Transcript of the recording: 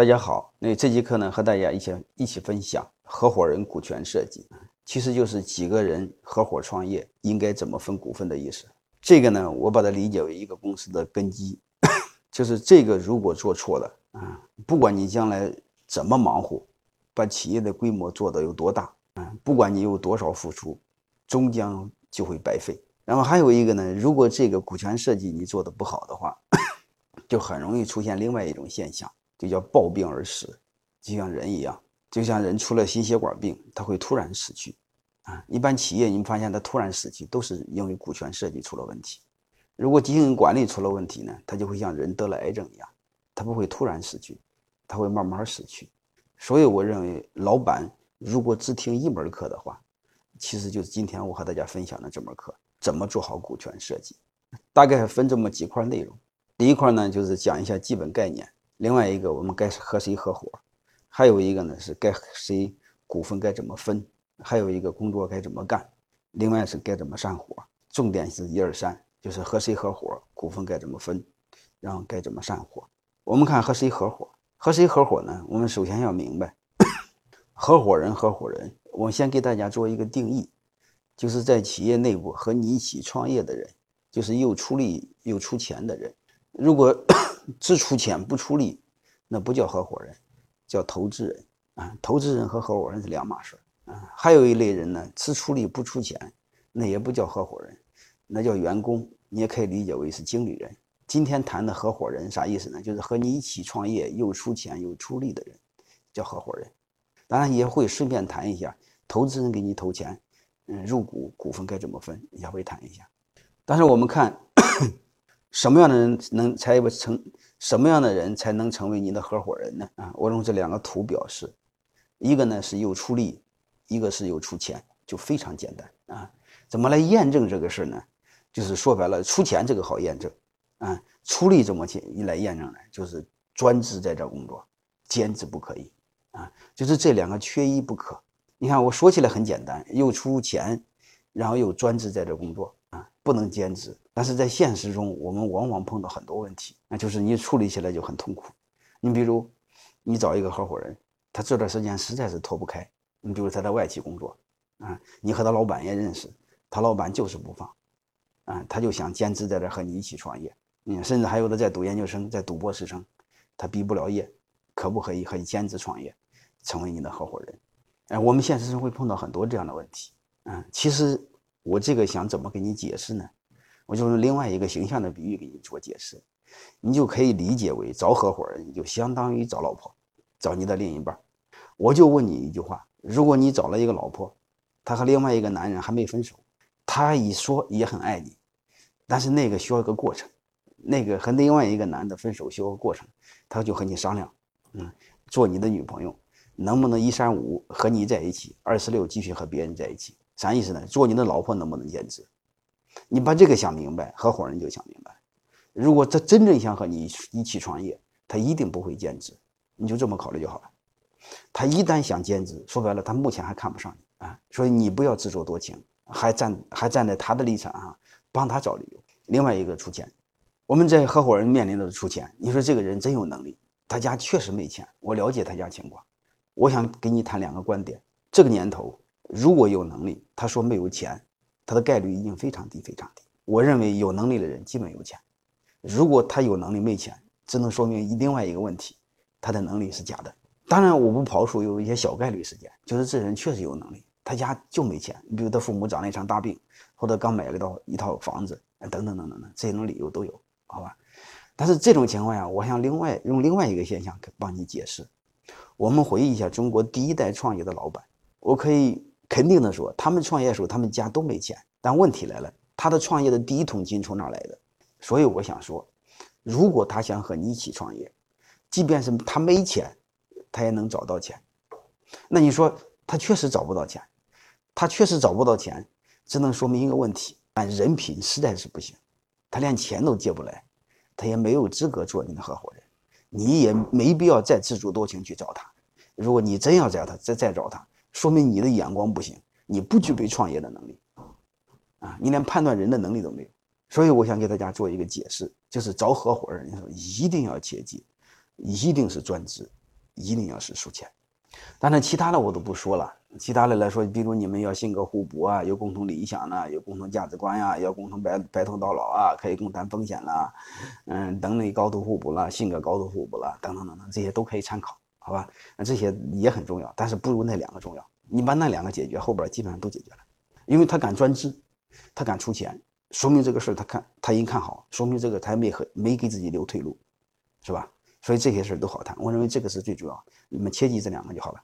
大家好，那这节课呢，和大家一起一起分享合伙人股权设计，其实就是几个人合伙创业应该怎么分股份的意思。这个呢，我把它理解为一个公司的根基，就是这个如果做错了啊，不管你将来怎么忙活，把企业的规模做得有多大啊，不管你有多少付出，终将就会白费。然后还有一个呢，如果这个股权设计你做的不好的话，就很容易出现另外一种现象。就叫暴病而死，就像人一样，就像人出了心血管病，他会突然死去，啊，一般企业你们发现他突然死去，都是因为股权设计出了问题。如果经营管理出了问题呢，他就会像人得了癌症一样，他不会突然死去，他会慢慢死去。所以我认为，老板如果只听一门课的话，其实就是今天我和大家分享的这门课，怎么做好股权设计，大概分这么几块内容。第一块呢，就是讲一下基本概念。另外一个，我们该和谁合伙？还有一个呢，是该谁股份该怎么分？还有一个工作该怎么干？另外是该怎么散伙？重点是一二三，就是和谁合伙，股份该怎么分，然后该怎么散伙。我们看和谁合伙？和谁合伙呢？我们首先要明白，合伙人，合伙人，我先给大家做一个定义，就是在企业内部和你一起创业的人，就是又出力又出钱的人。如果只出钱不出力，那不叫合伙人，叫投资人啊。投资人和合伙人是两码事啊。还有一类人呢，只出力不出钱，那也不叫合伙人，那叫员工。你也可以理解为是经理人。今天谈的合伙人啥意思呢？就是和你一起创业又出钱又出力的人，叫合伙人。当然也会顺便谈一下，投资人给你投钱，嗯，入股股份该怎么分，也会谈一下。但是我们看。什么样的人能才不成？什么样的人才能成为你的合伙人呢？啊，我用这两个图表示，一个呢是又出力，一个是又出钱，就非常简单啊。怎么来验证这个事呢？就是说白了，出钱这个好验证啊，出力怎么去一来验证呢？就是专职在这工作，兼职不可以啊，就是这两个缺一不可。你看我说起来很简单，又出钱，然后又专职在这工作啊，不能兼职。但是在现实中，我们往往碰到很多问题，那就是你处理起来就很痛苦。你比如，你找一个合伙人，他这段时间实在是脱不开。你比如他在外企工作，啊，你和他老板也认识，他老板就是不放，啊，他就想兼职在这和你一起创业。嗯，甚至还有的在读研究生，在读博士生，他毕不了业，可不可以和你兼职创业，成为你的合伙人？哎，我们现实中会碰到很多这样的问题。嗯，其实我这个想怎么给你解释呢？我就用另外一个形象的比喻给你做解释，你就可以理解为找合伙人就相当于找老婆，找你的另一半。我就问你一句话：如果你找了一个老婆，她和另外一个男人还没分手，她一说也很爱你，但是那个需要一个过程，那个和另外一个男的分手需要过程，他就和你商量，嗯，做你的女朋友，能不能一三五和你在一起，二十六继续和别人在一起？啥意思呢？做你的老婆能不能兼职？你把这个想明白，合伙人就想明白。如果他真正想和你一起创业，他一定不会兼职。你就这么考虑就好了。他一旦想兼职，说白了，他目前还看不上你啊。所以你不要自作多情，还站还站在他的立场上帮他找理由。另外一个出钱，我们在合伙人面临的出钱。你说这个人真有能力，他家确实没钱。我了解他家情况，我想给你谈两个观点。这个年头，如果有能力，他说没有钱。他的概率已经非常低，非常低。我认为有能力的人基本有钱。如果他有能力没钱，只能说明另外一个问题，他的能力是假的。当然，我不刨除有一些小概率事件，就是这人确实有能力，他家就没钱。你比如他父母长了一场大病，或者刚买了一套一套房子，等等等等等，这种理由都有，好吧？但是这种情况下，我想另外用另外一个现象帮你解释。我们回忆一下中国第一代创业的老板，我可以。肯定的说，他们创业的时候，他们家都没钱。但问题来了，他的创业的第一桶金从哪来的？所以我想说，如果他想和你一起创业，即便是他没钱，他也能找到钱。那你说他确实找不到钱，他确实找不到钱，只能说明一个问题：但人品实在是不行，他连钱都借不来，他也没有资格做你的合伙人。你也没必要再自作多情去找他。如果你真要找他，再再找他。说明你的眼光不行，你不具备创业的能力，啊，你连判断人的能力都没有。所以我想给大家做一个解释，就是找合伙人的时候一定要切记，一定是专职，一定要是输钱。当然，其他的我都不说了。其他的来说，比如你们要性格互补啊，有共同理想呢，有共同价值观呀，要共同白白头到老啊，可以共担风险啦，嗯，能力高度互补了，性格高度互补了，等等等等，这些都可以参考，好吧？那这些也很重要，但是不如那两个重要。你把那两个解决，后边基本上都解决了。因为他敢专制，他敢出钱，说明这个事儿他看他已经看好，说明这个他没和没给自己留退路，是吧？所以这些事儿都好谈。我认为这个是最主要，你们切记这两个就好了。